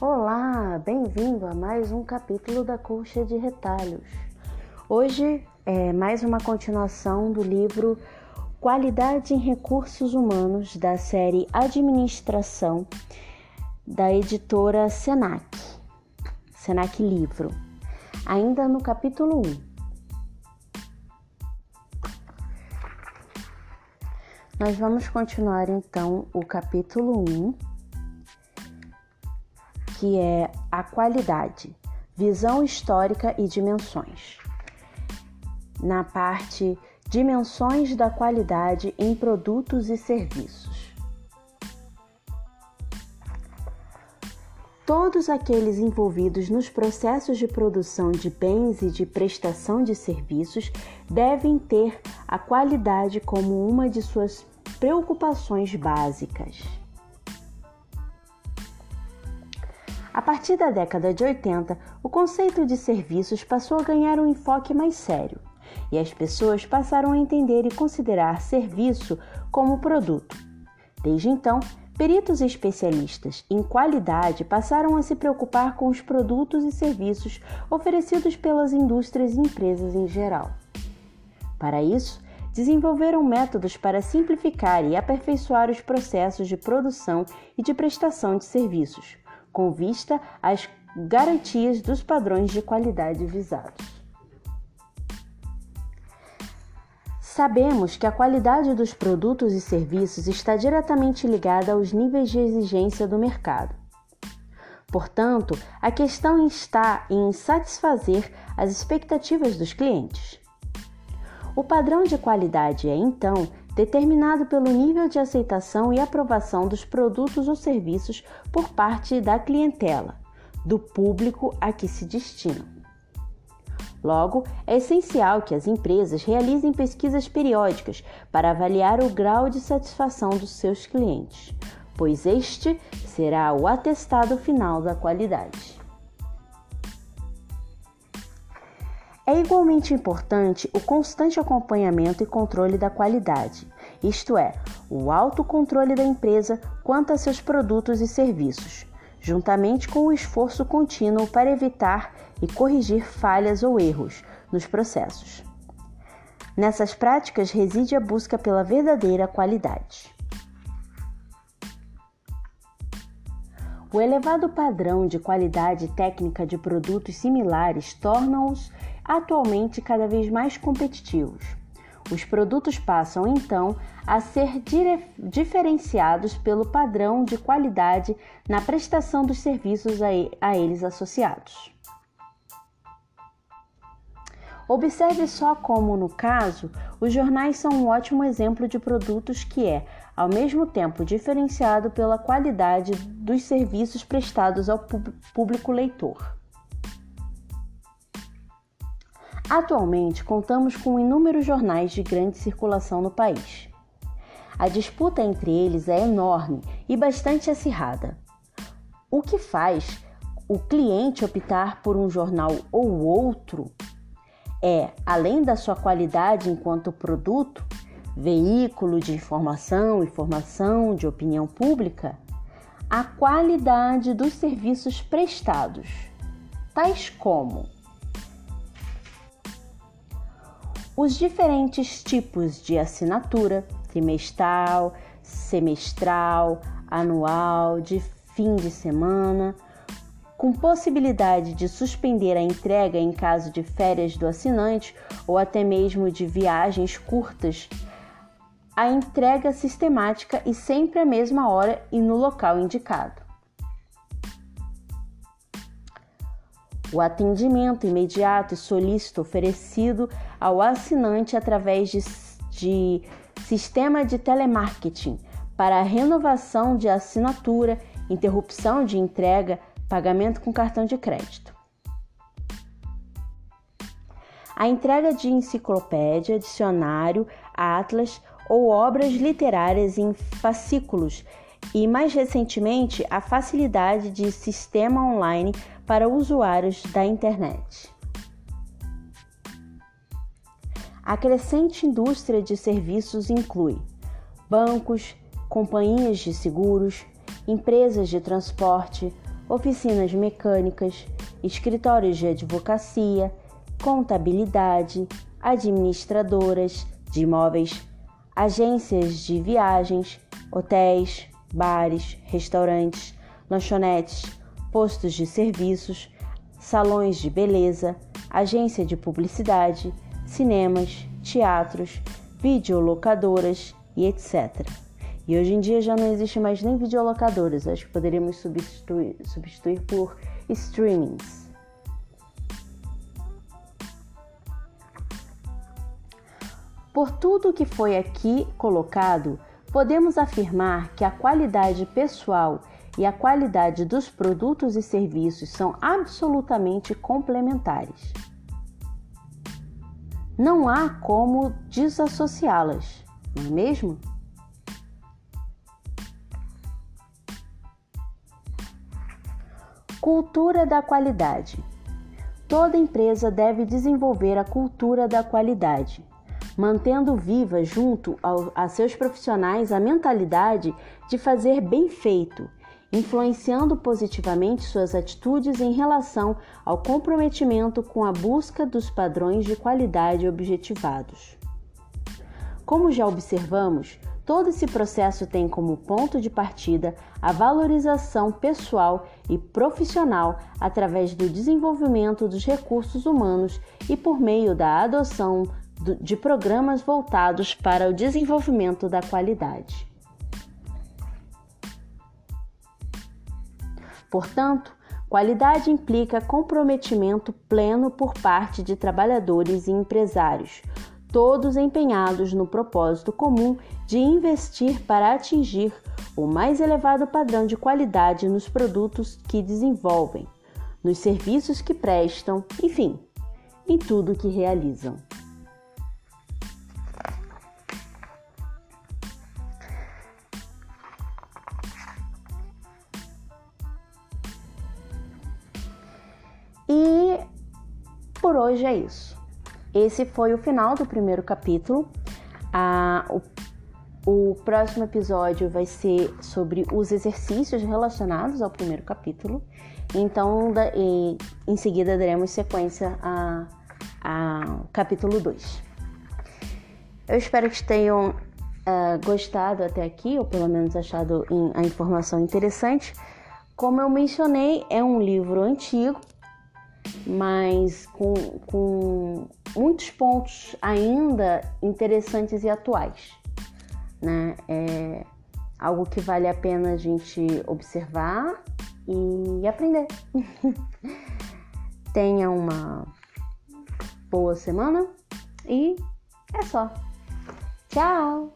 Olá, bem-vindo a mais um capítulo da Colcha de Retalhos. Hoje é mais uma continuação do livro Qualidade em Recursos Humanos da série Administração da editora Senac, Senac Livro, ainda no capítulo 1. Nós vamos continuar então o capítulo 1 que é a qualidade, visão histórica e dimensões. Na parte dimensões da qualidade em produtos e serviços. Todos aqueles envolvidos nos processos de produção de bens e de prestação de serviços devem ter a qualidade como uma de suas preocupações básicas. Partir da década de 80, o conceito de serviços passou a ganhar um enfoque mais sério e as pessoas passaram a entender e considerar serviço como produto. Desde então, peritos especialistas em qualidade passaram a se preocupar com os produtos e serviços oferecidos pelas indústrias e empresas em geral. Para isso, desenvolveram métodos para simplificar e aperfeiçoar os processos de produção e de prestação de serviços com vista às garantias dos padrões de qualidade visados. Sabemos que a qualidade dos produtos e serviços está diretamente ligada aos níveis de exigência do mercado. Portanto, a questão está em satisfazer as expectativas dos clientes. O padrão de qualidade é, então, determinado pelo nível de aceitação e aprovação dos produtos ou serviços por parte da clientela, do público a que se destinam. Logo, é essencial que as empresas realizem pesquisas periódicas para avaliar o grau de satisfação dos seus clientes, pois este será o atestado final da qualidade. É igualmente importante o constante acompanhamento e controle da qualidade, isto é, o autocontrole da empresa quanto a seus produtos e serviços, juntamente com o esforço contínuo para evitar e corrigir falhas ou erros nos processos. Nessas práticas reside a busca pela verdadeira qualidade. O elevado padrão de qualidade técnica de produtos similares torna-os atualmente cada vez mais competitivos. Os produtos passam então a ser diferenciados pelo padrão de qualidade na prestação dos serviços a eles associados. Observe só como, no caso, os jornais são um ótimo exemplo de produtos que é, ao mesmo tempo, diferenciado pela qualidade dos serviços prestados ao público leitor. Atualmente, contamos com inúmeros jornais de grande circulação no país. A disputa entre eles é enorme e bastante acirrada. O que faz o cliente optar por um jornal ou outro é, além da sua qualidade enquanto produto, veículo de informação e formação de opinião pública, a qualidade dos serviços prestados, tais como os diferentes tipos de assinatura trimestral, semestral, anual, de fim de semana, com possibilidade de suspender a entrega em caso de férias do assinante ou até mesmo de viagens curtas. A entrega sistemática e sempre à mesma hora e no local indicado. o atendimento imediato e solícito oferecido ao assinante através de, de sistema de telemarketing para renovação de assinatura, interrupção de entrega, pagamento com cartão de crédito. A entrega de enciclopédia, dicionário, atlas ou obras literárias em fascículos e, mais recentemente, a facilidade de sistema online para usuários da internet. A crescente indústria de serviços inclui bancos, companhias de seguros, empresas de transporte, oficinas mecânicas, escritórios de advocacia, contabilidade, administradoras de imóveis, agências de viagens, hotéis, bares, restaurantes, lanchonetes, postos de serviços, salões de beleza, agência de publicidade, cinemas, teatros, videolocadoras e etc. E hoje em dia já não existe mais nem videolocadoras, acho que poderíamos substituir, substituir por streamings. Por tudo que foi aqui colocado, podemos afirmar que a qualidade pessoal e a qualidade dos produtos e serviços são absolutamente complementares. Não há como desassociá-las, não é mesmo? Cultura da qualidade. Toda empresa deve desenvolver a cultura da qualidade mantendo viva junto ao, a seus profissionais a mentalidade de fazer bem feito, influenciando positivamente suas atitudes em relação ao comprometimento com a busca dos padrões de qualidade objetivados. Como já observamos, todo esse processo tem como ponto de partida a valorização pessoal e profissional através do desenvolvimento dos recursos humanos e por meio da adoção de programas voltados para o desenvolvimento da qualidade. Portanto, qualidade implica comprometimento pleno por parte de trabalhadores e empresários, todos empenhados no propósito comum de investir para atingir o mais elevado padrão de qualidade nos produtos que desenvolvem, nos serviços que prestam, enfim, em tudo que realizam. E por hoje é isso. Esse foi o final do primeiro capítulo. Ah, o, o próximo episódio vai ser sobre os exercícios relacionados ao primeiro capítulo. Então, da, e, em seguida, daremos sequência a, a capítulo 2. Eu espero que tenham uh, gostado até aqui, ou pelo menos achado a informação interessante. Como eu mencionei, é um livro antigo, mas com, com muitos pontos ainda interessantes e atuais. Né? É algo que vale a pena a gente observar e aprender. Tenha uma boa semana e é só. Tchau!